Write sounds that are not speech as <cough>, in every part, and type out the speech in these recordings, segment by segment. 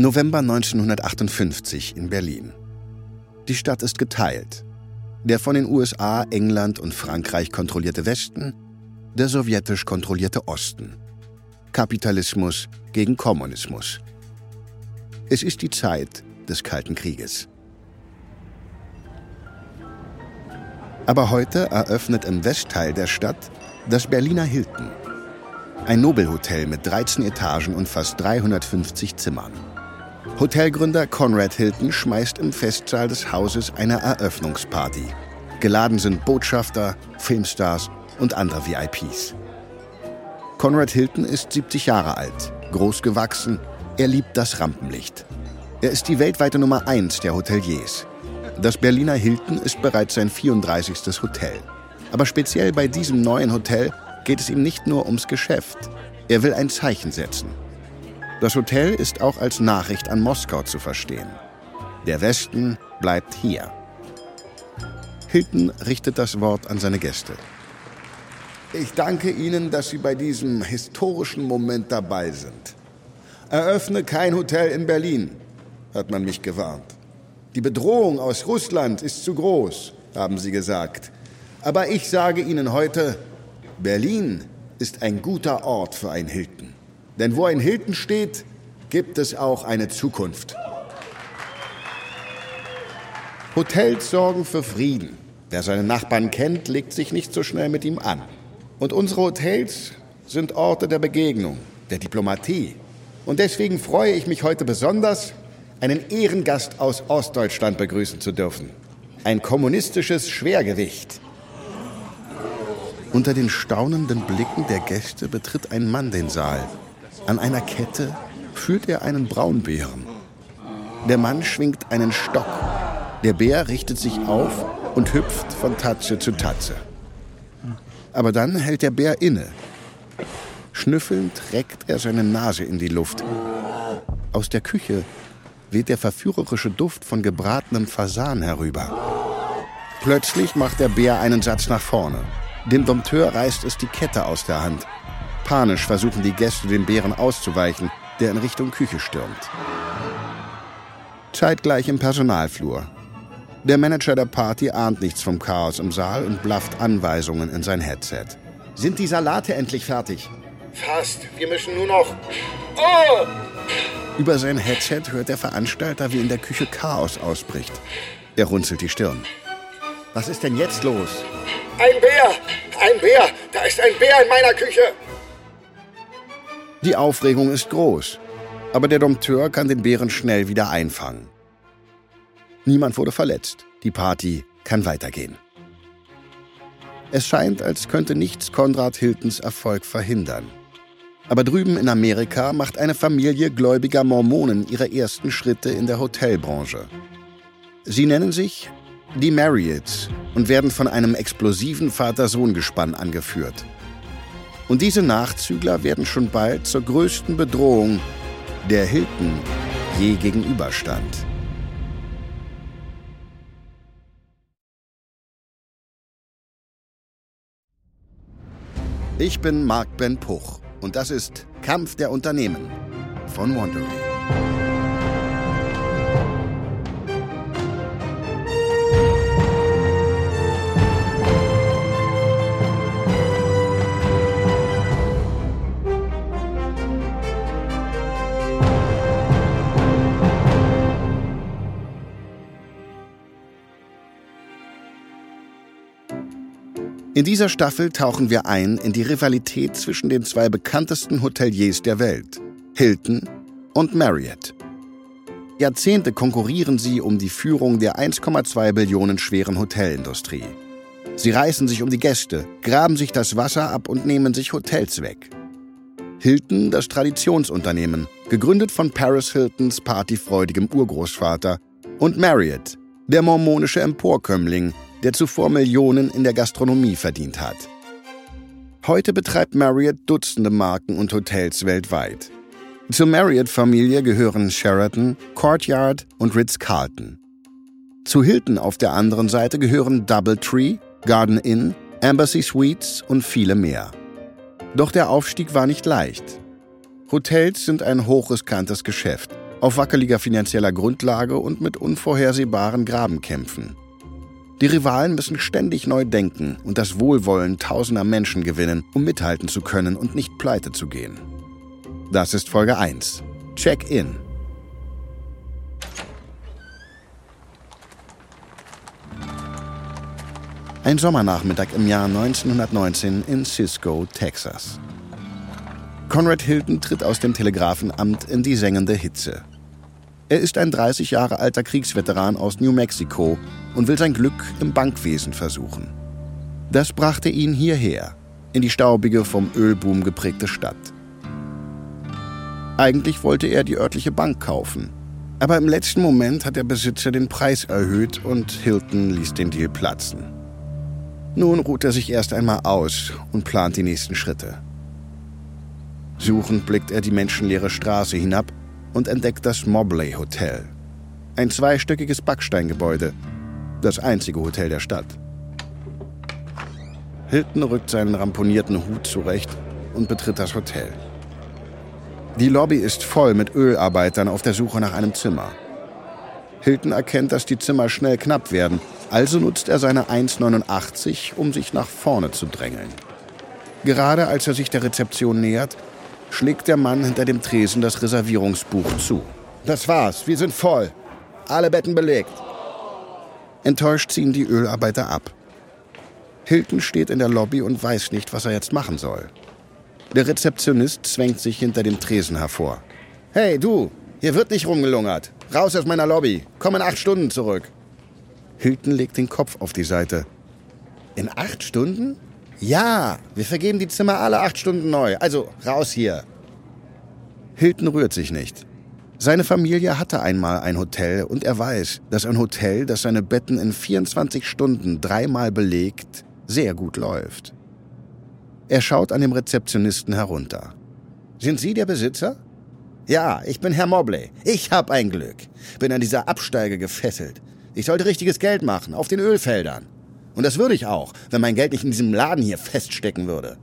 November 1958 in Berlin. Die Stadt ist geteilt. Der von den USA, England und Frankreich kontrollierte Westen, der sowjetisch kontrollierte Osten. Kapitalismus gegen Kommunismus. Es ist die Zeit des Kalten Krieges. Aber heute eröffnet im Westteil der Stadt das Berliner Hilton. Ein Nobelhotel mit 13 Etagen und fast 350 Zimmern. Hotelgründer Conrad Hilton schmeißt im Festsaal des Hauses eine Eröffnungsparty. Geladen sind Botschafter, Filmstars und andere VIPs. Conrad Hilton ist 70 Jahre alt, groß gewachsen, er liebt das Rampenlicht. Er ist die weltweite Nummer 1 der Hoteliers. Das Berliner Hilton ist bereits sein 34. Hotel. Aber speziell bei diesem neuen Hotel geht es ihm nicht nur ums Geschäft. Er will ein Zeichen setzen. Das Hotel ist auch als Nachricht an Moskau zu verstehen. Der Westen bleibt hier. Hilton richtet das Wort an seine Gäste. Ich danke Ihnen, dass Sie bei diesem historischen Moment dabei sind. Eröffne kein Hotel in Berlin, hat man mich gewarnt. Die Bedrohung aus Russland ist zu groß, haben Sie gesagt. Aber ich sage Ihnen heute, Berlin ist ein guter Ort für ein Hilton. Denn wo ein Hilton steht, gibt es auch eine Zukunft. Hotels sorgen für Frieden. Wer seine Nachbarn kennt, legt sich nicht so schnell mit ihm an. Und unsere Hotels sind Orte der Begegnung, der Diplomatie. Und deswegen freue ich mich heute besonders, einen Ehrengast aus Ostdeutschland begrüßen zu dürfen. Ein kommunistisches Schwergewicht. Unter den staunenden Blicken der Gäste betritt ein Mann den Saal. An einer Kette führt er einen Braunbären. Der Mann schwingt einen Stock. Der Bär richtet sich auf und hüpft von Tatze zu Tatze. Aber dann hält der Bär inne. Schnüffelnd reckt er seine Nase in die Luft. Aus der Küche weht der verführerische Duft von gebratenem Fasan herüber. Plötzlich macht der Bär einen Satz nach vorne. Dem Dompteur reißt es die Kette aus der Hand. Panisch versuchen die Gäste, dem Bären auszuweichen, der in Richtung Küche stürmt. Zeitgleich im Personalflur. Der Manager der Party ahnt nichts vom Chaos im Saal und blafft Anweisungen in sein Headset. Sind die Salate endlich fertig? Fast. Wir müssen nur noch. Oh! Über sein Headset hört der Veranstalter, wie in der Küche Chaos ausbricht. Er runzelt die Stirn. Was ist denn jetzt los? Ein Bär! Ein Bär! Da ist ein Bär in meiner Küche! Die Aufregung ist groß, aber der Dompteur kann den Bären schnell wieder einfangen. Niemand wurde verletzt. Die Party kann weitergehen. Es scheint, als könnte nichts Konrad Hiltons Erfolg verhindern. Aber drüben in Amerika macht eine Familie gläubiger Mormonen ihre ersten Schritte in der Hotelbranche. Sie nennen sich die Marriotts und werden von einem explosiven Vater-Sohn-Gespann angeführt. Und diese Nachzügler werden schon bald zur größten Bedrohung, der Hilton je gegenüberstand. Ich bin Marc Ben Puch und das ist Kampf der Unternehmen von Wondery. In dieser Staffel tauchen wir ein in die Rivalität zwischen den zwei bekanntesten Hoteliers der Welt, Hilton und Marriott. Jahrzehnte konkurrieren sie um die Führung der 1,2 Billionen schweren Hotelindustrie. Sie reißen sich um die Gäste, graben sich das Wasser ab und nehmen sich Hotels weg. Hilton, das Traditionsunternehmen, gegründet von Paris Hiltons partyfreudigem Urgroßvater, und Marriott, der mormonische Emporkömmling, der zuvor Millionen in der Gastronomie verdient hat. Heute betreibt Marriott Dutzende Marken und Hotels weltweit. Zur Marriott-Familie gehören Sheraton, Courtyard und Ritz-Carlton. Zu Hilton auf der anderen Seite gehören Doubletree, Garden Inn, Embassy Suites und viele mehr. Doch der Aufstieg war nicht leicht. Hotels sind ein hochriskantes Geschäft Auf wackeliger finanzieller Grundlage und mit unvorhersehbaren Grabenkämpfen. Die Rivalen müssen ständig neu denken und das Wohlwollen tausender Menschen gewinnen, um mithalten zu können und nicht pleite zu gehen. Das ist Folge 1. Check-in. Ein Sommernachmittag im Jahr 1919 in Cisco, Texas. Conrad Hilton tritt aus dem Telegrafenamt in die sengende Hitze. Er ist ein 30 Jahre alter Kriegsveteran aus New Mexico und will sein Glück im Bankwesen versuchen. Das brachte ihn hierher, in die staubige, vom Ölboom geprägte Stadt. Eigentlich wollte er die örtliche Bank kaufen. Aber im letzten Moment hat der Besitzer den Preis erhöht und Hilton ließ den Deal platzen. Nun ruht er sich erst einmal aus und plant die nächsten Schritte. Suchend blickt er die menschenleere Straße hinab und entdeckt das Mobley Hotel. Ein zweistöckiges Backsteingebäude, das einzige Hotel der Stadt. Hilton rückt seinen ramponierten Hut zurecht und betritt das Hotel. Die Lobby ist voll mit Ölarbeitern auf der Suche nach einem Zimmer. Hilton erkennt, dass die Zimmer schnell knapp werden, also nutzt er seine 1,89, um sich nach vorne zu drängeln. Gerade als er sich der Rezeption nähert, schlägt der Mann hinter dem Tresen das Reservierungsbuch zu. Das war's, wir sind voll. Alle Betten belegt. Enttäuscht ziehen die Ölarbeiter ab. Hilton steht in der Lobby und weiß nicht, was er jetzt machen soll. Der Rezeptionist zwängt sich hinter dem Tresen hervor. Hey, du, hier wird nicht rumgelungert. Raus aus meiner Lobby. Komm in acht Stunden zurück. Hilton legt den Kopf auf die Seite. In acht Stunden? Ja, wir vergeben die Zimmer alle acht Stunden neu. Also raus hier. Hilton rührt sich nicht. Seine Familie hatte einmal ein Hotel und er weiß, dass ein Hotel, das seine Betten in 24 Stunden dreimal belegt, sehr gut läuft. Er schaut an dem Rezeptionisten herunter. Sind Sie der Besitzer? Ja, ich bin Herr Mobley. Ich hab ein Glück. Bin an dieser Absteige gefesselt. Ich sollte richtiges Geld machen, auf den Ölfeldern. Und das würde ich auch, wenn mein Geld nicht in diesem Laden hier feststecken würde.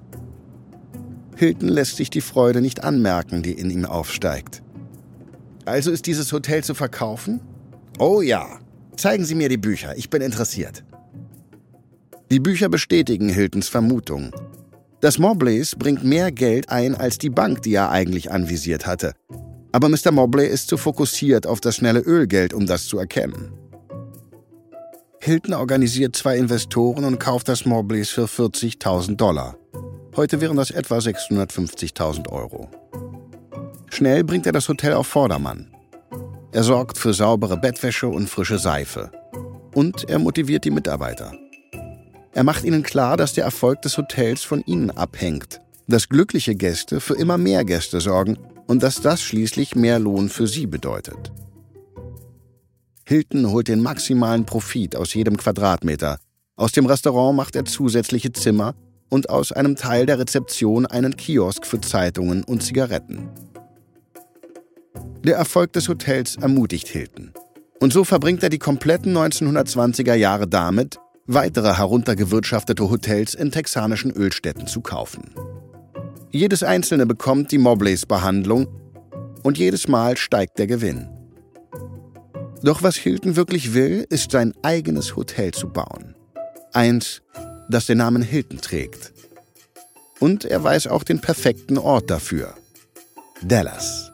Hilton lässt sich die Freude nicht anmerken, die in ihm aufsteigt. Also ist dieses Hotel zu verkaufen? Oh ja. Zeigen Sie mir die Bücher, ich bin interessiert. Die Bücher bestätigen Hiltons Vermutung. Das Mobleys bringt mehr Geld ein als die Bank, die er eigentlich anvisiert hatte. Aber Mr. Mobley ist zu fokussiert auf das schnelle Ölgeld, um das zu erkennen. Hilton organisiert zwei Investoren und kauft das Mobleys für 40.000 Dollar. Heute wären das etwa 650.000 Euro. Schnell bringt er das Hotel auf Vordermann. Er sorgt für saubere Bettwäsche und frische Seife. Und er motiviert die Mitarbeiter. Er macht ihnen klar, dass der Erfolg des Hotels von ihnen abhängt, dass glückliche Gäste für immer mehr Gäste sorgen und dass das schließlich mehr Lohn für sie bedeutet. Hilton holt den maximalen Profit aus jedem Quadratmeter. Aus dem Restaurant macht er zusätzliche Zimmer und aus einem Teil der Rezeption einen Kiosk für Zeitungen und Zigaretten. Der Erfolg des Hotels ermutigt Hilton. Und so verbringt er die kompletten 1920er Jahre damit, weitere heruntergewirtschaftete Hotels in texanischen Ölstädten zu kaufen. Jedes einzelne bekommt die Mobleys-Behandlung und jedes Mal steigt der Gewinn. Doch was Hilton wirklich will, ist sein eigenes Hotel zu bauen. Eins, das den Namen Hilton trägt. Und er weiß auch den perfekten Ort dafür. Dallas.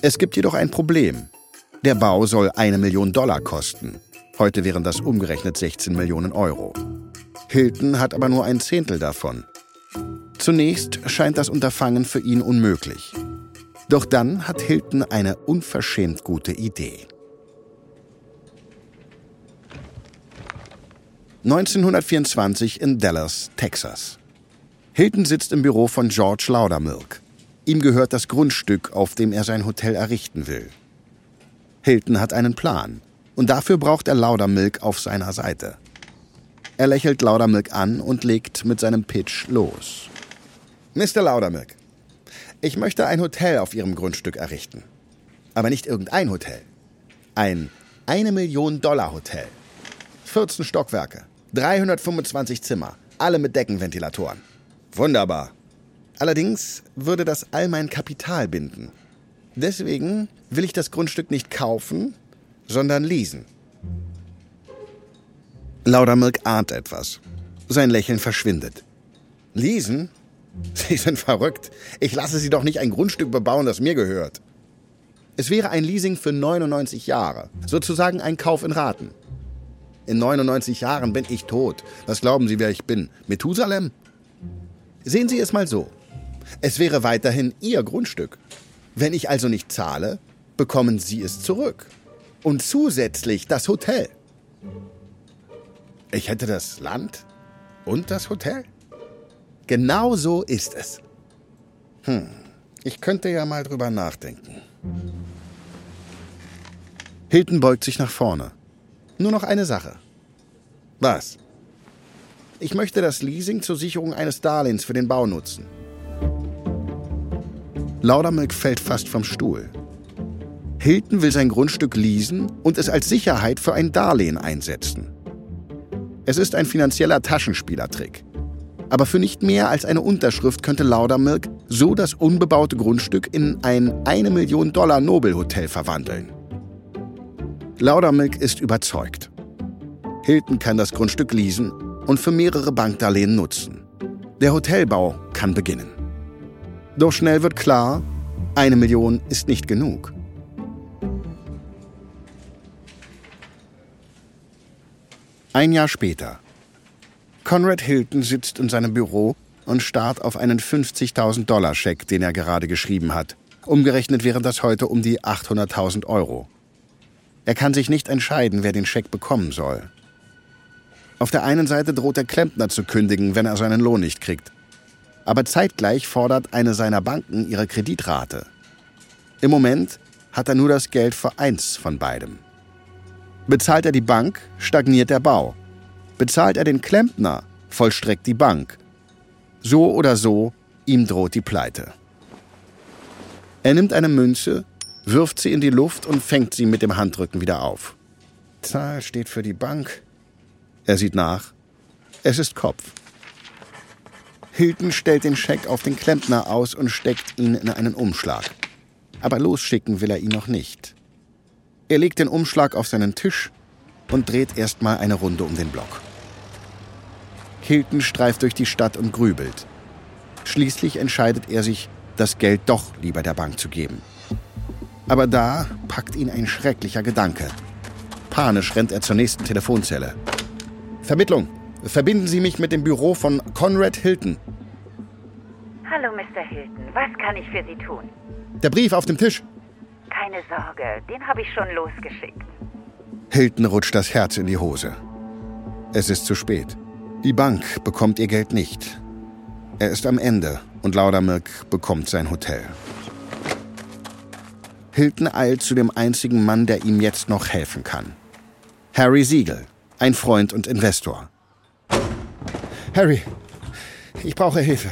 Es gibt jedoch ein Problem. Der Bau soll eine Million Dollar kosten. Heute wären das umgerechnet 16 Millionen Euro. Hilton hat aber nur ein Zehntel davon. Zunächst scheint das Unterfangen für ihn unmöglich. Doch dann hat Hilton eine unverschämt gute Idee. 1924 in Dallas, Texas. Hilton sitzt im Büro von George Laudermilk. Ihm gehört das Grundstück, auf dem er sein Hotel errichten will. Hilton hat einen Plan und dafür braucht er Laudermilk auf seiner Seite. Er lächelt Laudermilk an und legt mit seinem Pitch los. Mr. Laudermilk, ich möchte ein Hotel auf Ihrem Grundstück errichten. Aber nicht irgendein Hotel. Ein eine Million Dollar Hotel. 14 Stockwerke. 325 Zimmer, alle mit Deckenventilatoren. Wunderbar. Allerdings würde das all mein Kapital binden. Deswegen will ich das Grundstück nicht kaufen, sondern leasen. Laudermilk ahnt etwas. Sein Lächeln verschwindet. Leasen? <laughs> Sie sind verrückt. Ich lasse Sie doch nicht ein Grundstück bebauen, das mir gehört. Es wäre ein Leasing für 99 Jahre, sozusagen ein Kauf in Raten. In 99 Jahren bin ich tot. Was glauben Sie, wer ich bin? Methusalem? Sehen Sie es mal so. Es wäre weiterhin Ihr Grundstück. Wenn ich also nicht zahle, bekommen Sie es zurück. Und zusätzlich das Hotel. Ich hätte das Land und das Hotel? Genau so ist es. Hm, ich könnte ja mal drüber nachdenken. Hilton beugt sich nach vorne. Nur noch eine Sache. Was? Ich möchte das Leasing zur Sicherung eines Darlehens für den Bau nutzen. Laudermilk fällt fast vom Stuhl. Hilton will sein Grundstück leasen und es als Sicherheit für ein Darlehen einsetzen. Es ist ein finanzieller Taschenspielertrick. Aber für nicht mehr als eine Unterschrift könnte Laudermilk so das unbebaute Grundstück in ein 1 Million Dollar Nobelhotel verwandeln. Laudermilk ist überzeugt. Hilton kann das Grundstück leasen und für mehrere Bankdarlehen nutzen. Der Hotelbau kann beginnen. Doch schnell wird klar, eine Million ist nicht genug. Ein Jahr später. Conrad Hilton sitzt in seinem Büro und starrt auf einen 50.000 Dollar Scheck, den er gerade geschrieben hat. Umgerechnet wären das heute um die 800.000 Euro. Er kann sich nicht entscheiden, wer den Scheck bekommen soll. Auf der einen Seite droht der Klempner zu kündigen, wenn er seinen Lohn nicht kriegt aber zeitgleich fordert eine seiner Banken ihre Kreditrate. Im Moment hat er nur das Geld für eins von beidem. Bezahlt er die Bank, stagniert der Bau. Bezahlt er den Klempner, vollstreckt die Bank. So oder so, ihm droht die Pleite. Er nimmt eine Münze, wirft sie in die Luft und fängt sie mit dem Handrücken wieder auf. Zahl steht für die Bank. Er sieht nach. Es ist Kopf. Hilton stellt den Scheck auf den Klempner aus und steckt ihn in einen Umschlag. Aber losschicken will er ihn noch nicht. Er legt den Umschlag auf seinen Tisch und dreht erstmal eine Runde um den Block. Hilton streift durch die Stadt und grübelt. Schließlich entscheidet er sich, das Geld doch lieber der Bank zu geben. Aber da packt ihn ein schrecklicher Gedanke. Panisch rennt er zur nächsten Telefonzelle. Vermittlung, Verbinden Sie mich mit dem Büro von Conrad Hilton. Hallo, Mr. Hilton. Was kann ich für Sie tun? Der Brief auf dem Tisch. Keine Sorge, den habe ich schon losgeschickt. Hilton rutscht das Herz in die Hose. Es ist zu spät. Die Bank bekommt ihr Geld nicht. Er ist am Ende und Laudermilk bekommt sein Hotel. Hilton eilt zu dem einzigen Mann, der ihm jetzt noch helfen kann. Harry Siegel, ein Freund und Investor. Harry, ich brauche Hilfe.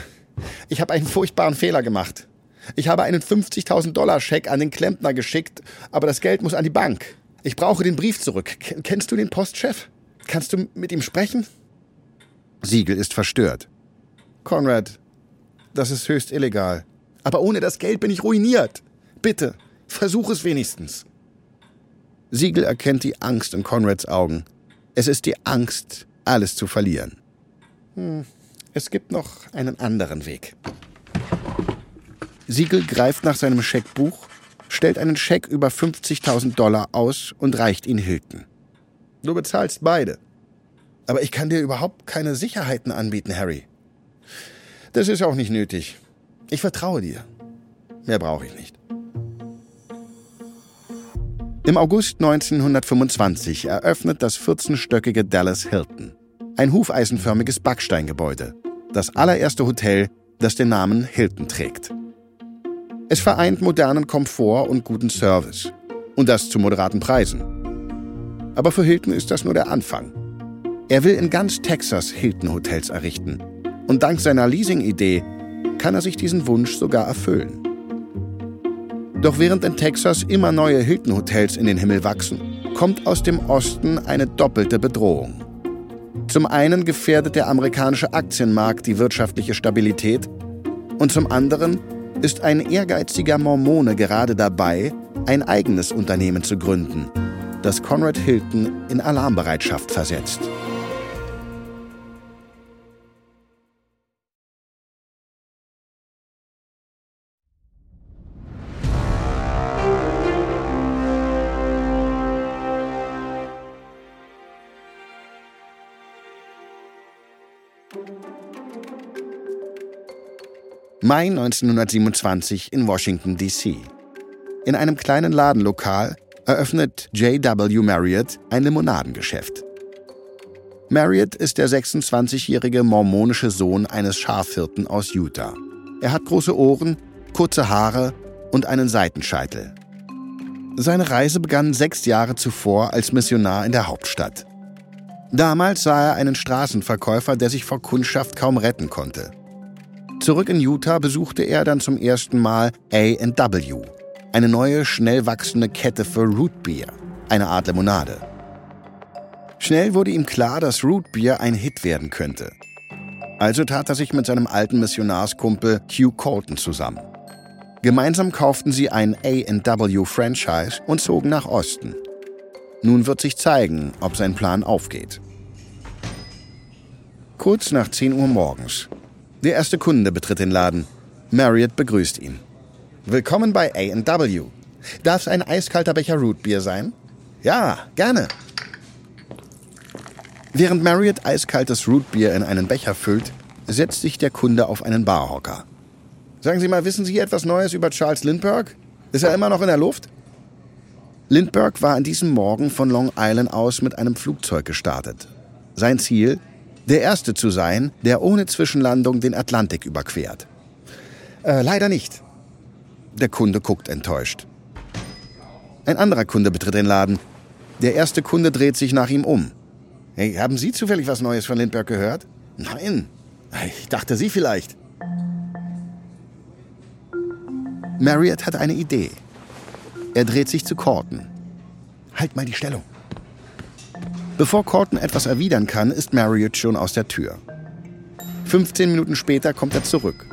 Ich habe einen furchtbaren Fehler gemacht. Ich habe einen 50.000 Dollar Scheck an den Klempner geschickt, aber das Geld muss an die Bank. Ich brauche den Brief zurück. Kennst du den Postchef? Kannst du mit ihm sprechen? Siegel ist verstört. Conrad, das ist höchst illegal. Aber ohne das Geld bin ich ruiniert. Bitte, versuch es wenigstens. Siegel erkennt die Angst in Conrads Augen. Es ist die Angst, alles zu verlieren. Hm, es gibt noch einen anderen Weg. Siegel greift nach seinem Scheckbuch, stellt einen Scheck über 50.000 Dollar aus und reicht ihn Hilton. Du bezahlst beide. Aber ich kann dir überhaupt keine Sicherheiten anbieten, Harry. Das ist auch nicht nötig. Ich vertraue dir. Mehr brauche ich nicht. Im August 1925 eröffnet das 14-stöckige Dallas Hilton. Ein hufeisenförmiges Backsteingebäude. Das allererste Hotel, das den Namen Hilton trägt. Es vereint modernen Komfort und guten Service. Und das zu moderaten Preisen. Aber für Hilton ist das nur der Anfang. Er will in ganz Texas Hilton-Hotels errichten. Und dank seiner Leasing-Idee kann er sich diesen Wunsch sogar erfüllen. Doch während in Texas immer neue Hilton-Hotels in den Himmel wachsen, kommt aus dem Osten eine doppelte Bedrohung. Zum einen gefährdet der amerikanische Aktienmarkt die wirtschaftliche Stabilität und zum anderen ist ein ehrgeiziger Mormone gerade dabei, ein eigenes Unternehmen zu gründen, das Conrad Hilton in Alarmbereitschaft versetzt. Mai 1927 in Washington, D.C. In einem kleinen Ladenlokal eröffnet J.W. Marriott ein Limonadengeschäft. Marriott ist der 26-jährige mormonische Sohn eines Schafhirten aus Utah. Er hat große Ohren, kurze Haare und einen Seitenscheitel. Seine Reise begann sechs Jahre zuvor als Missionar in der Hauptstadt. Damals sah er einen Straßenverkäufer, der sich vor Kundschaft kaum retten konnte. Zurück in Utah besuchte er dann zum ersten Mal A&W, eine neue, schnell wachsende Kette für Root Beer, eine Art Limonade. Schnell wurde ihm klar, dass Root Beer ein Hit werden könnte. Also tat er sich mit seinem alten Missionarskumpel Hugh Colton zusammen. Gemeinsam kauften sie ein A&W-Franchise und zogen nach Osten. Nun wird sich zeigen, ob sein Plan aufgeht. Kurz nach 10 Uhr morgens der erste Kunde betritt den Laden. Marriott begrüßt ihn. Willkommen bei A&W. Darf es ein eiskalter Becher Rootbier sein? Ja, gerne. Während Marriott eiskaltes Rootbier in einen Becher füllt, setzt sich der Kunde auf einen Barhocker. Sagen Sie mal, wissen Sie etwas Neues über Charles Lindbergh? Ist er immer noch in der Luft? Lindbergh war an diesem Morgen von Long Island aus mit einem Flugzeug gestartet. Sein Ziel der Erste zu sein, der ohne Zwischenlandung den Atlantik überquert. Äh, leider nicht. Der Kunde guckt enttäuscht. Ein anderer Kunde betritt den Laden. Der erste Kunde dreht sich nach ihm um. Hey, haben Sie zufällig was Neues von Lindbergh gehört? Nein. Ich dachte Sie vielleicht. Marriott hat eine Idee. Er dreht sich zu Corton. Halt mal die Stellung. Bevor Corton etwas erwidern kann, ist Marriott schon aus der Tür. 15 Minuten später kommt er zurück.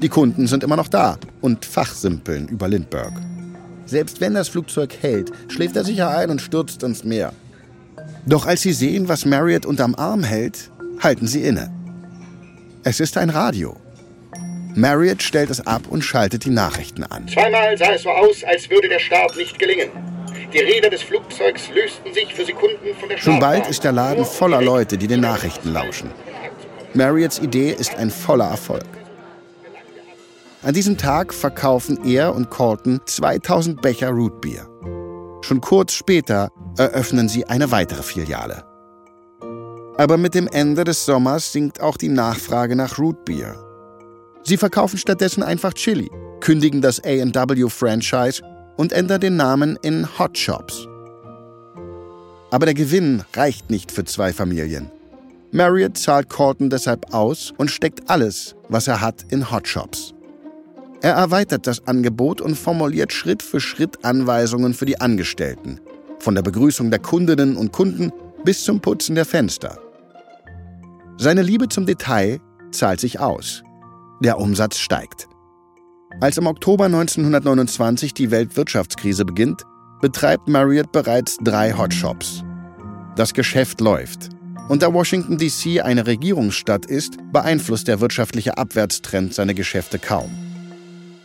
Die Kunden sind immer noch da und fachsimpeln über Lindbergh. Selbst wenn das Flugzeug hält, schläft er sicher ein und stürzt ins Meer. Doch als sie sehen, was Marriott unterm Arm hält, halten sie inne. Es ist ein Radio. Marriott stellt es ab und schaltet die Nachrichten an. Zweimal sah es so aus, als würde der Start nicht gelingen. Die Räder des Flugzeugs lösten sich für Sekunden von der Schon bald ist der Laden voller Leute, die den Nachrichten lauschen. Marriotts Idee ist ein voller Erfolg. An diesem Tag verkaufen er und Colton 2000 Becher Rootbier. Schon kurz später eröffnen sie eine weitere Filiale. Aber mit dem Ende des Sommers sinkt auch die Nachfrage nach Rootbier. Sie verkaufen stattdessen einfach Chili, kündigen das A&W-Franchise und ändert den Namen in Hot Shops. Aber der Gewinn reicht nicht für zwei Familien. Marriott zahlt Corton deshalb aus und steckt alles, was er hat, in Hot Shops. Er erweitert das Angebot und formuliert Schritt für Schritt Anweisungen für die Angestellten, von der Begrüßung der Kundinnen und Kunden bis zum Putzen der Fenster. Seine Liebe zum Detail zahlt sich aus. Der Umsatz steigt. Als im Oktober 1929 die Weltwirtschaftskrise beginnt, betreibt Marriott bereits drei Hotshops. Das Geschäft läuft. Und da Washington DC eine Regierungsstadt ist, beeinflusst der wirtschaftliche Abwärtstrend seine Geschäfte kaum.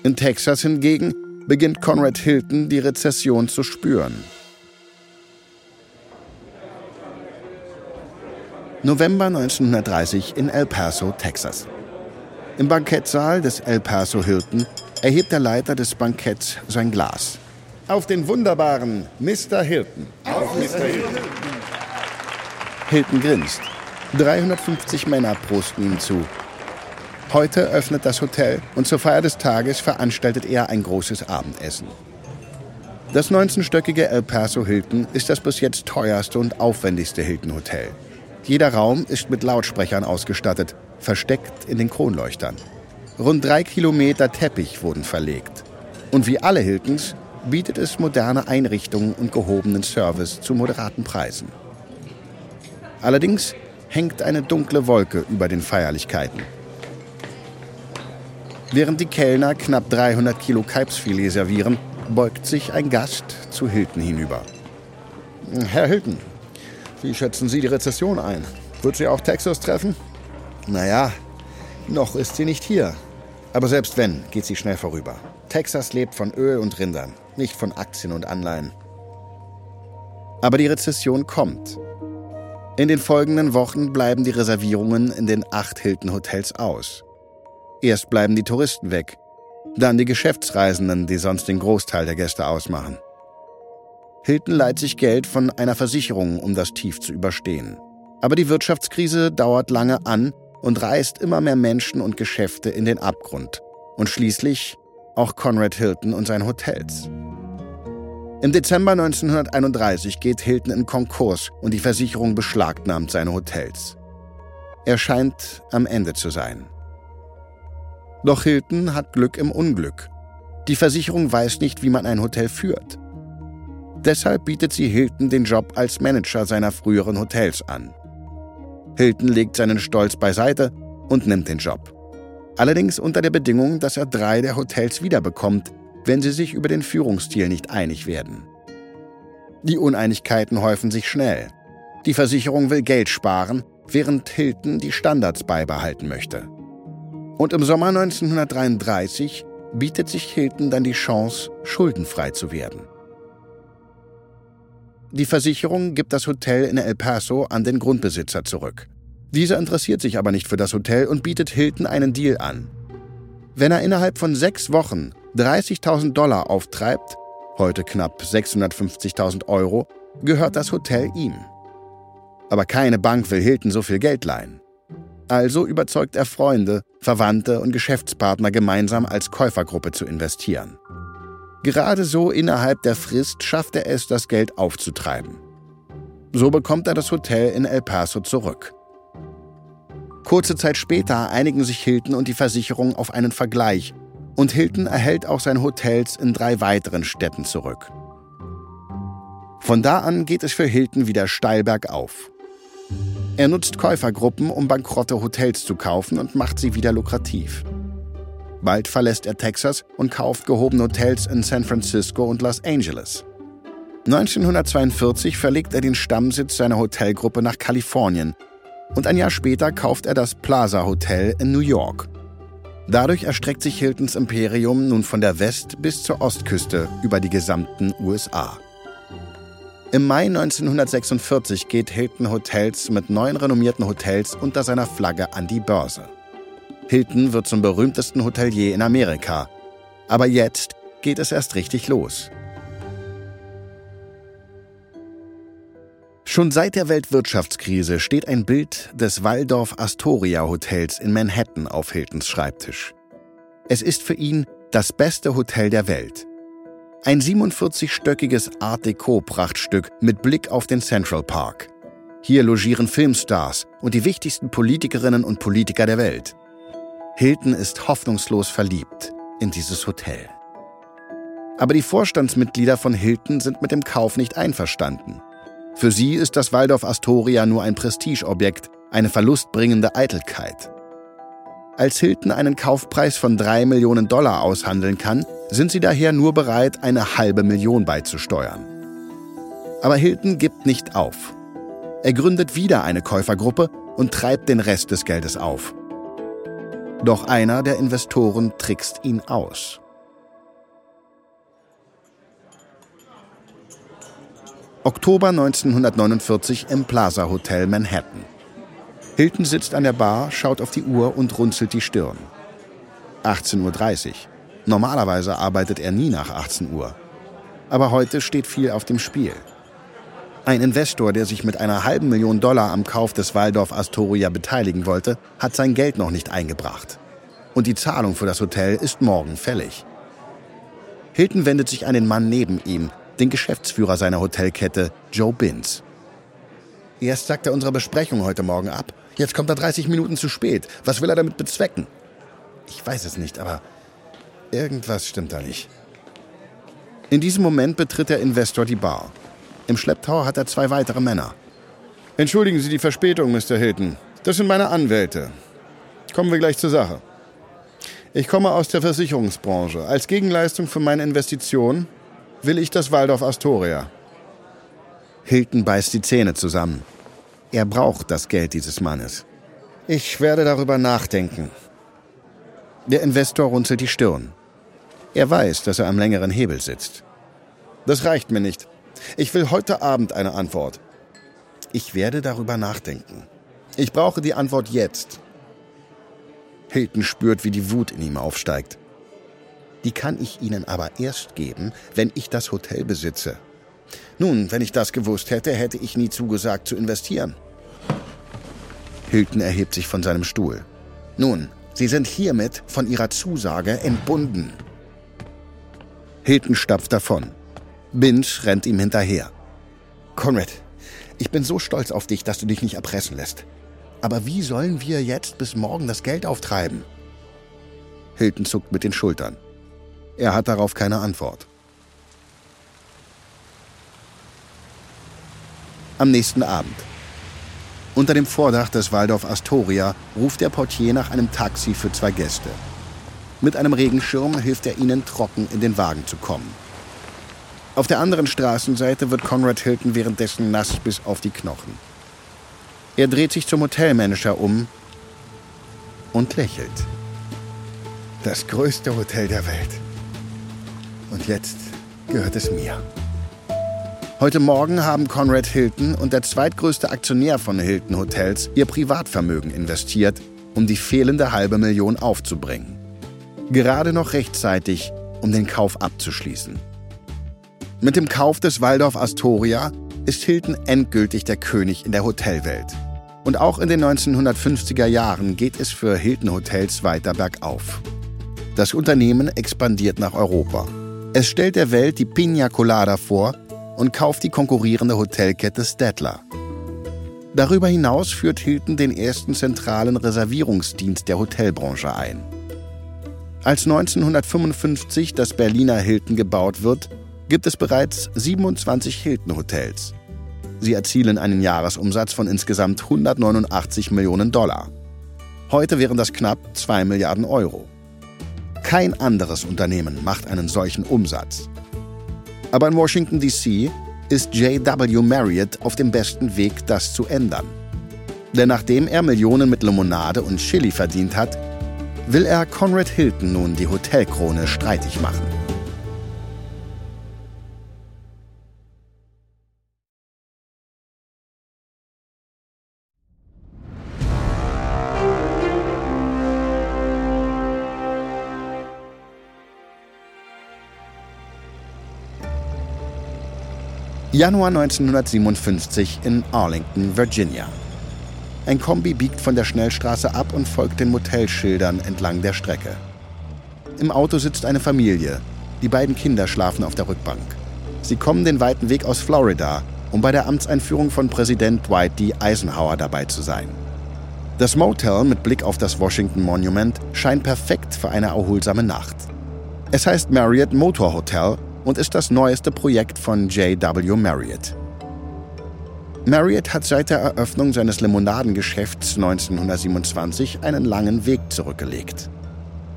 In Texas hingegen beginnt Conrad Hilton die Rezession zu spüren. November 1930 in El Paso, Texas. Im Bankettsaal des El Paso Hilton erhebt der Leiter des Banketts sein Glas. Auf den wunderbaren Mr. Hilton. Auf Mr. Hilton. Hilton grinst. 350 Männer prosten ihm zu. Heute öffnet das Hotel und zur Feier des Tages veranstaltet er ein großes Abendessen. Das 19-stöckige El Paso Hilton ist das bis jetzt teuerste und aufwendigste Hilton Hotel. Jeder Raum ist mit Lautsprechern ausgestattet, versteckt in den Kronleuchtern. Rund drei Kilometer Teppich wurden verlegt. Und wie alle Hiltons bietet es moderne Einrichtungen und gehobenen Service zu moderaten Preisen. Allerdings hängt eine dunkle Wolke über den Feierlichkeiten. Während die Kellner knapp 300 Kilo Kalbsfilet servieren, beugt sich ein Gast zu Hilton hinüber. Herr Hilton, wie schätzen Sie die Rezession ein? Wird sie auch Texas treffen? Naja, noch ist sie nicht hier. Aber selbst wenn, geht sie schnell vorüber. Texas lebt von Öl und Rindern, nicht von Aktien und Anleihen. Aber die Rezession kommt. In den folgenden Wochen bleiben die Reservierungen in den acht Hilton-Hotels aus. Erst bleiben die Touristen weg, dann die Geschäftsreisenden, die sonst den Großteil der Gäste ausmachen. Hilton leiht sich Geld von einer Versicherung, um das Tief zu überstehen. Aber die Wirtschaftskrise dauert lange an und reißt immer mehr Menschen und Geschäfte in den Abgrund. Und schließlich auch Conrad Hilton und seine Hotels. Im Dezember 1931 geht Hilton in Konkurs und die Versicherung beschlagnahmt seine Hotels. Er scheint am Ende zu sein. Doch Hilton hat Glück im Unglück. Die Versicherung weiß nicht, wie man ein Hotel führt. Deshalb bietet sie Hilton den Job als Manager seiner früheren Hotels an. Hilton legt seinen Stolz beiseite und nimmt den Job. Allerdings unter der Bedingung, dass er drei der Hotels wiederbekommt, wenn sie sich über den Führungsstil nicht einig werden. Die Uneinigkeiten häufen sich schnell. Die Versicherung will Geld sparen, während Hilton die Standards beibehalten möchte. Und im Sommer 1933 bietet sich Hilton dann die Chance, schuldenfrei zu werden. Die Versicherung gibt das Hotel in El Paso an den Grundbesitzer zurück. Dieser interessiert sich aber nicht für das Hotel und bietet Hilton einen Deal an. Wenn er innerhalb von sechs Wochen 30.000 Dollar auftreibt, heute knapp 650.000 Euro, gehört das Hotel ihm. Aber keine Bank will Hilton so viel Geld leihen. Also überzeugt er Freunde, Verwandte und Geschäftspartner gemeinsam als Käufergruppe zu investieren. Gerade so innerhalb der Frist schafft er es, das Geld aufzutreiben. So bekommt er das Hotel in El Paso zurück. Kurze Zeit später einigen sich Hilton und die Versicherung auf einen Vergleich und Hilton erhält auch seine Hotels in drei weiteren Städten zurück. Von da an geht es für Hilton wieder steil bergauf. Er nutzt Käufergruppen, um bankrotte Hotels zu kaufen und macht sie wieder lukrativ. Bald verlässt er Texas und kauft gehobene Hotels in San Francisco und Los Angeles. 1942 verlegt er den Stammsitz seiner Hotelgruppe nach Kalifornien und ein Jahr später kauft er das Plaza Hotel in New York. Dadurch erstreckt sich Hiltons Imperium nun von der West- bis zur Ostküste über die gesamten USA. Im Mai 1946 geht Hilton Hotels mit neun renommierten Hotels unter seiner Flagge an die Börse. Hilton wird zum berühmtesten Hotelier in Amerika. Aber jetzt geht es erst richtig los. Schon seit der Weltwirtschaftskrise steht ein Bild des Waldorf Astoria Hotels in Manhattan auf Hiltons Schreibtisch. Es ist für ihn das beste Hotel der Welt. Ein 47-stöckiges Art Deco-Prachtstück mit Blick auf den Central Park. Hier logieren Filmstars und die wichtigsten Politikerinnen und Politiker der Welt. Hilton ist hoffnungslos verliebt in dieses Hotel. Aber die Vorstandsmitglieder von Hilton sind mit dem Kauf nicht einverstanden. Für sie ist das Waldorf Astoria nur ein Prestigeobjekt, eine verlustbringende Eitelkeit. Als Hilton einen Kaufpreis von drei Millionen Dollar aushandeln kann, sind sie daher nur bereit, eine halbe Million beizusteuern. Aber Hilton gibt nicht auf. Er gründet wieder eine Käufergruppe und treibt den Rest des Geldes auf. Doch einer der Investoren trickst ihn aus. Oktober 1949 im Plaza Hotel Manhattan. Hilton sitzt an der Bar, schaut auf die Uhr und runzelt die Stirn. 18.30 Uhr. Normalerweise arbeitet er nie nach 18 Uhr. Aber heute steht viel auf dem Spiel. Ein Investor, der sich mit einer halben Million Dollar am Kauf des Waldorf Astoria beteiligen wollte, hat sein Geld noch nicht eingebracht. Und die Zahlung für das Hotel ist morgen fällig. Hilton wendet sich an den Mann neben ihm, den Geschäftsführer seiner Hotelkette, Joe Binz. Erst sagt er unsere Besprechung heute Morgen ab Jetzt kommt er 30 Minuten zu spät. Was will er damit bezwecken? Ich weiß es nicht, aber irgendwas stimmt da nicht. In diesem Moment betritt der Investor die Bar. Im Schlepptau hat er zwei weitere Männer. Entschuldigen Sie die Verspätung, Mr. Hilton. Das sind meine Anwälte. Kommen wir gleich zur Sache. Ich komme aus der Versicherungsbranche. Als Gegenleistung für meine Investition will ich das Waldorf Astoria. Hilton beißt die Zähne zusammen. Er braucht das Geld dieses Mannes. Ich werde darüber nachdenken. Der Investor runzelt die Stirn. Er weiß, dass er am längeren Hebel sitzt. Das reicht mir nicht. Ich will heute Abend eine Antwort. Ich werde darüber nachdenken. Ich brauche die Antwort jetzt. Hilton spürt, wie die Wut in ihm aufsteigt. Die kann ich Ihnen aber erst geben, wenn ich das Hotel besitze. Nun, wenn ich das gewusst hätte, hätte ich nie zugesagt zu investieren. Hilton erhebt sich von seinem Stuhl. Nun, Sie sind hiermit von Ihrer Zusage entbunden. Hilton stapft davon. Binch rennt ihm hinterher. Conrad, ich bin so stolz auf dich, dass du dich nicht erpressen lässt. Aber wie sollen wir jetzt bis morgen das Geld auftreiben? Hilton zuckt mit den Schultern. Er hat darauf keine Antwort. Am nächsten Abend. Unter dem Vordach des Waldorf Astoria ruft der Portier nach einem Taxi für zwei Gäste. Mit einem Regenschirm hilft er ihnen, trocken in den Wagen zu kommen. Auf der anderen Straßenseite wird Conrad Hilton währenddessen nass bis auf die Knochen. Er dreht sich zum Hotelmanager um und lächelt. Das größte Hotel der Welt. Und jetzt gehört es mir. Heute Morgen haben Conrad Hilton und der zweitgrößte Aktionär von Hilton Hotels ihr Privatvermögen investiert, um die fehlende halbe Million aufzubringen. Gerade noch rechtzeitig, um den Kauf abzuschließen. Mit dem Kauf des Waldorf Astoria ist Hilton endgültig der König in der Hotelwelt. Und auch in den 1950er Jahren geht es für Hilton Hotels weiter bergauf. Das Unternehmen expandiert nach Europa. Es stellt der Welt die Pina Colada vor und kauft die konkurrierende Hotelkette Stedler. Darüber hinaus führt Hilton den ersten zentralen Reservierungsdienst der Hotelbranche ein. Als 1955 das Berliner Hilton gebaut wird, gibt es bereits 27 Hilton-Hotels. Sie erzielen einen Jahresumsatz von insgesamt 189 Millionen Dollar. Heute wären das knapp 2 Milliarden Euro. Kein anderes Unternehmen macht einen solchen Umsatz. Aber in Washington, D.C. ist J.W. Marriott auf dem besten Weg, das zu ändern. Denn nachdem er Millionen mit Limonade und Chili verdient hat, will er Conrad Hilton nun die Hotelkrone streitig machen. Januar 1957 in Arlington, Virginia. Ein Kombi biegt von der Schnellstraße ab und folgt den Motelschildern entlang der Strecke. Im Auto sitzt eine Familie. Die beiden Kinder schlafen auf der Rückbank. Sie kommen den weiten Weg aus Florida, um bei der Amtseinführung von Präsident Dwight D. Eisenhower dabei zu sein. Das Motel mit Blick auf das Washington Monument scheint perfekt für eine erholsame Nacht. Es heißt Marriott Motor Hotel und ist das neueste Projekt von J.W. Marriott. Marriott hat seit der Eröffnung seines Limonadengeschäfts 1927 einen langen Weg zurückgelegt.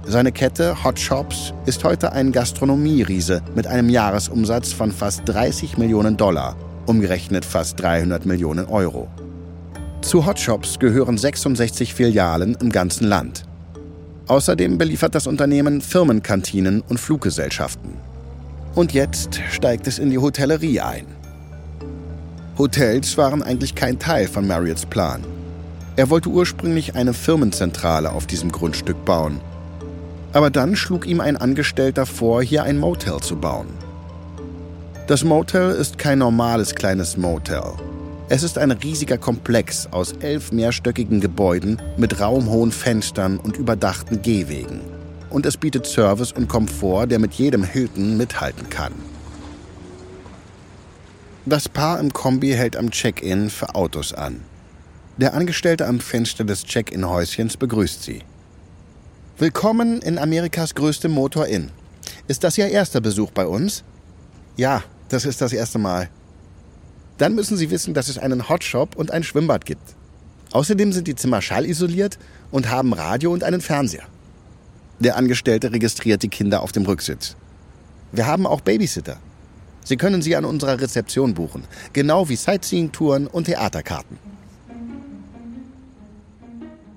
Seine Kette Hot Shops ist heute ein Gastronomieriese mit einem Jahresumsatz von fast 30 Millionen Dollar, umgerechnet fast 300 Millionen Euro. Zu Hot Shops gehören 66 Filialen im ganzen Land. Außerdem beliefert das Unternehmen Firmenkantinen und Fluggesellschaften. Und jetzt steigt es in die Hotellerie ein. Hotels waren eigentlich kein Teil von Marriotts Plan. Er wollte ursprünglich eine Firmenzentrale auf diesem Grundstück bauen. Aber dann schlug ihm ein Angestellter vor, hier ein Motel zu bauen. Das Motel ist kein normales kleines Motel. Es ist ein riesiger Komplex aus elf mehrstöckigen Gebäuden mit raumhohen Fenstern und überdachten Gehwegen und es bietet Service und Komfort, der mit jedem Hilton mithalten kann. Das Paar im Kombi hält am Check-in für Autos an. Der Angestellte am Fenster des Check-in-Häuschens begrüßt sie. Willkommen in Amerikas größtem Motor-Inn. Ist das Ihr erster Besuch bei uns? Ja, das ist das erste Mal. Dann müssen Sie wissen, dass es einen Hotshop und ein Schwimmbad gibt. Außerdem sind die Zimmer schallisoliert und haben Radio und einen Fernseher. Der Angestellte registriert die Kinder auf dem Rücksitz. Wir haben auch Babysitter. Sie können sie an unserer Rezeption buchen, genau wie Sightseeing-Touren und Theaterkarten.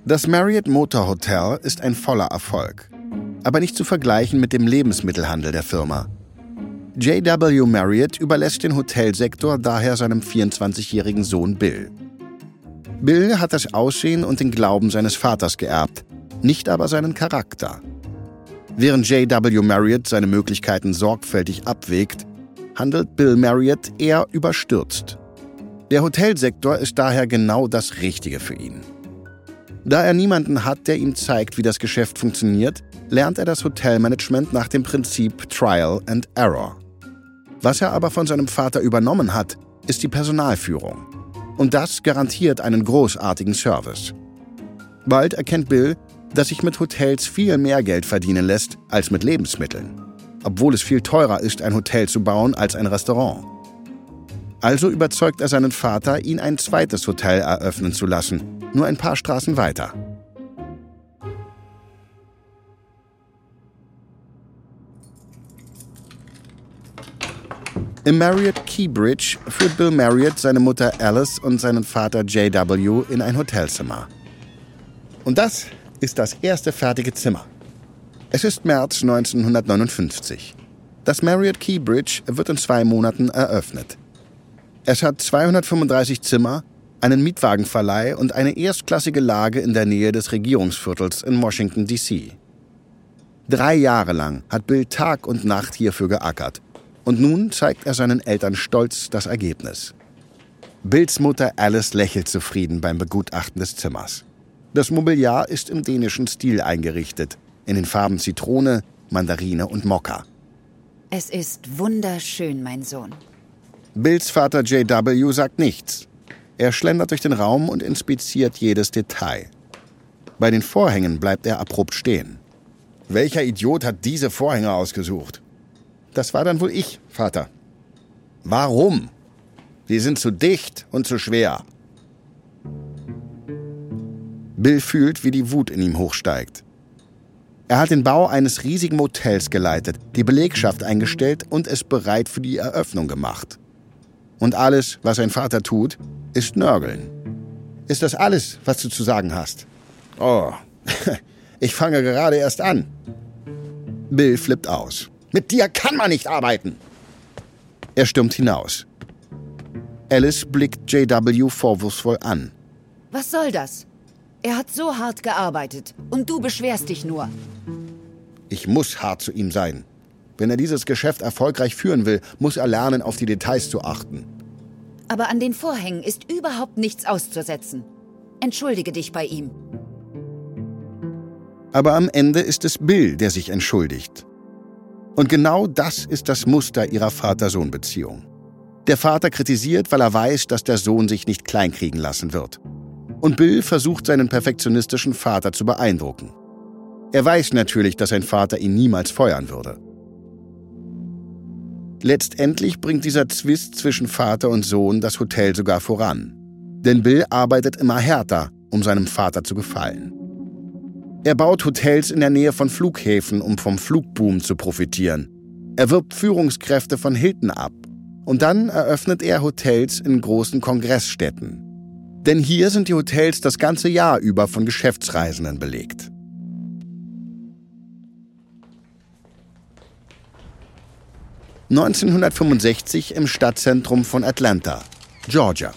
Das Marriott Motor Hotel ist ein voller Erfolg, aber nicht zu vergleichen mit dem Lebensmittelhandel der Firma. J.W. Marriott überlässt den Hotelsektor daher seinem 24-jährigen Sohn Bill. Bill hat das Aussehen und den Glauben seines Vaters geerbt, nicht aber seinen Charakter. Während J.W. Marriott seine Möglichkeiten sorgfältig abwägt, handelt Bill Marriott eher überstürzt. Der Hotelsektor ist daher genau das Richtige für ihn. Da er niemanden hat, der ihm zeigt, wie das Geschäft funktioniert, lernt er das Hotelmanagement nach dem Prinzip Trial and Error. Was er aber von seinem Vater übernommen hat, ist die Personalführung. Und das garantiert einen großartigen Service. Bald erkennt Bill, dass sich mit Hotels viel mehr Geld verdienen lässt als mit Lebensmitteln. Obwohl es viel teurer ist, ein Hotel zu bauen als ein Restaurant. Also überzeugt er seinen Vater, ihn ein zweites Hotel eröffnen zu lassen, nur ein paar Straßen weiter. Im Marriott Keybridge führt Bill Marriott seine Mutter Alice und seinen Vater JW in ein Hotelzimmer. Und das ist das erste fertige Zimmer. Es ist März 1959. Das Marriott Keybridge wird in zwei Monaten eröffnet. Es hat 235 Zimmer, einen Mietwagenverleih und eine erstklassige Lage in der Nähe des Regierungsviertels in Washington, D.C. Drei Jahre lang hat Bill Tag und Nacht hierfür geackert und nun zeigt er seinen Eltern stolz das Ergebnis. Bills Mutter Alice lächelt zufrieden beim Begutachten des Zimmers. Das Mobiliar ist im dänischen Stil eingerichtet, in den Farben Zitrone, Mandarine und Mokka. Es ist wunderschön, mein Sohn. Bills Vater JW sagt nichts. Er schlendert durch den Raum und inspiziert jedes Detail. Bei den Vorhängen bleibt er abrupt stehen. Welcher Idiot hat diese Vorhänge ausgesucht? Das war dann wohl ich, Vater. Warum? Sie sind zu dicht und zu schwer. Bill fühlt, wie die Wut in ihm hochsteigt. Er hat den Bau eines riesigen Motels geleitet, die Belegschaft eingestellt und es bereit für die Eröffnung gemacht. Und alles, was sein Vater tut, ist Nörgeln. Ist das alles, was du zu sagen hast? Oh, <laughs> ich fange gerade erst an. Bill flippt aus. Mit dir kann man nicht arbeiten. Er stürmt hinaus. Alice blickt JW vorwurfsvoll an. Was soll das? Er hat so hart gearbeitet und du beschwerst dich nur. Ich muss hart zu ihm sein. Wenn er dieses Geschäft erfolgreich führen will, muss er lernen, auf die Details zu achten. Aber an den Vorhängen ist überhaupt nichts auszusetzen. Entschuldige dich bei ihm. Aber am Ende ist es Bill, der sich entschuldigt. Und genau das ist das Muster ihrer Vater-Sohn-Beziehung. Der Vater kritisiert, weil er weiß, dass der Sohn sich nicht kleinkriegen lassen wird. Und Bill versucht seinen perfektionistischen Vater zu beeindrucken. Er weiß natürlich, dass sein Vater ihn niemals feuern würde. Letztendlich bringt dieser Zwist zwischen Vater und Sohn das Hotel sogar voran. Denn Bill arbeitet immer härter, um seinem Vater zu gefallen. Er baut Hotels in der Nähe von Flughäfen, um vom Flugboom zu profitieren. Er wirbt Führungskräfte von Hilton ab. Und dann eröffnet er Hotels in großen Kongressstädten. Denn hier sind die Hotels das ganze Jahr über von Geschäftsreisenden belegt. ...1965 im Stadtzentrum von Atlanta, Georgia.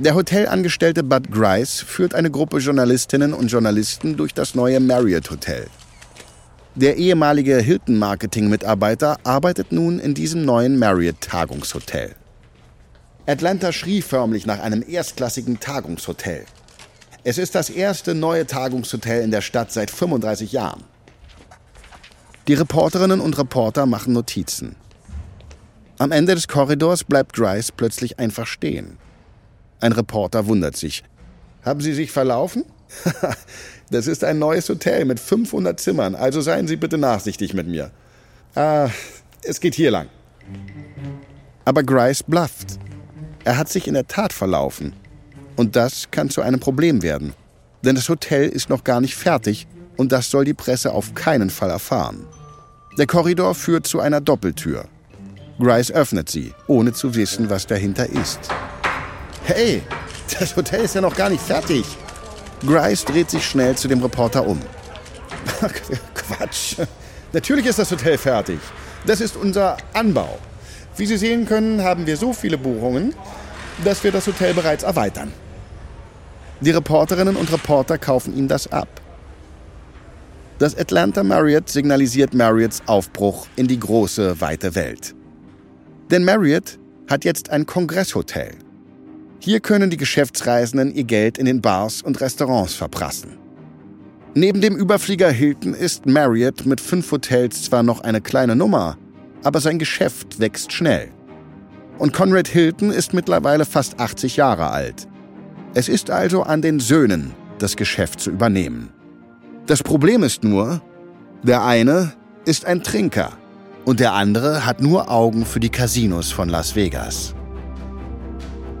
Der Hotelangestellte Bud Grice führt eine Gruppe Journalistinnen und Journalisten durch das neue Marriott Hotel. Der ehemalige Hilton-Marketing-Mitarbeiter arbeitet nun in diesem neuen Marriott-Tagungshotel. Atlanta schrie förmlich nach einem erstklassigen Tagungshotel. Es ist das erste neue Tagungshotel in der Stadt seit 35 Jahren. Die Reporterinnen und Reporter machen Notizen. Am Ende des Korridors bleibt Grice plötzlich einfach stehen. Ein Reporter wundert sich. Haben Sie sich verlaufen? <laughs> das ist ein neues Hotel mit 500 Zimmern, also seien Sie bitte nachsichtig mit mir. Ah, es geht hier lang. Aber Grice blufft. Er hat sich in der Tat verlaufen. Und das kann zu einem Problem werden. Denn das Hotel ist noch gar nicht fertig Und das soll die Presse auf keinen Fall erfahren. Der Korridor führt zu einer Doppeltür. Grice öffnet sie, ohne zu wissen, was dahinter ist. Hey, das Hotel ist ja noch gar nicht fertig. Grice dreht sich schnell zu dem Reporter um. <laughs> Quatsch. Natürlich ist das Hotel fertig. Das ist unser Anbau. Wie Sie sehen können, haben wir so viele Buchungen, dass wir das Hotel bereits erweitern. Die Reporterinnen und Reporter kaufen ihm das ab. Das Atlanta Marriott signalisiert Marriotts Aufbruch in die große, weite Welt. Denn Marriott hat jetzt ein Kongresshotel. Hier können die Geschäftsreisenden ihr Geld in den Bars und Restaurants verprassen. Neben dem Überflieger Hilton ist Marriott mit fünf Hotels zwar noch eine kleine Nummer, aber sein Geschäft wächst schnell. Und Conrad Hilton ist mittlerweile fast 80 Jahre alt. Es ist also an den Söhnen, das Geschäft zu übernehmen. Das Problem ist nur, der eine ist ein Trinker und der andere hat nur Augen für die Casinos von Las Vegas.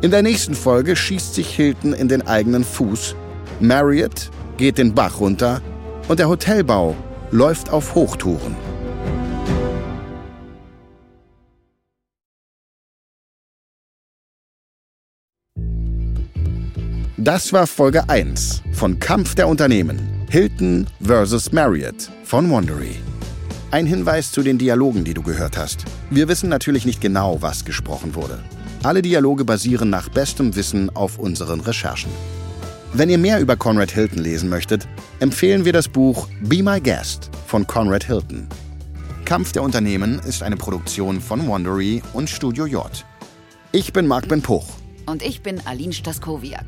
In der nächsten Folge schießt sich Hilton in den eigenen Fuß, Marriott geht den Bach runter und der Hotelbau läuft auf Hochtouren. Das war Folge 1 von Kampf der Unternehmen. Hilton vs. Marriott von Wandery. Ein Hinweis zu den Dialogen, die du gehört hast. Wir wissen natürlich nicht genau, was gesprochen wurde. Alle Dialoge basieren nach bestem Wissen auf unseren Recherchen. Wenn ihr mehr über Conrad Hilton lesen möchtet, empfehlen wir das Buch Be My Guest von Conrad Hilton. Kampf der Unternehmen ist eine Produktion von Wandery und Studio J. Ich bin Marc Ben Puch. Und ich bin Aline Staskowiak.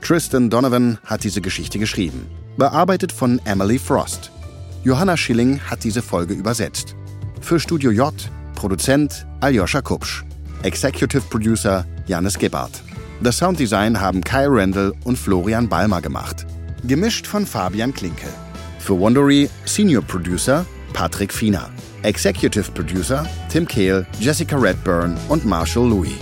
Tristan Donovan hat diese Geschichte geschrieben. Bearbeitet von Emily Frost. Johanna Schilling hat diese Folge übersetzt. Für Studio J Produzent Aljoscha Kupsch. Executive Producer Janis Gebhardt. Das Sounddesign haben Kyle Randall und Florian Balmer gemacht. Gemischt von Fabian Klinke. Für Wondery Senior Producer Patrick Fiener. Executive Producer Tim Kehl, Jessica Redburn und Marshall Louis.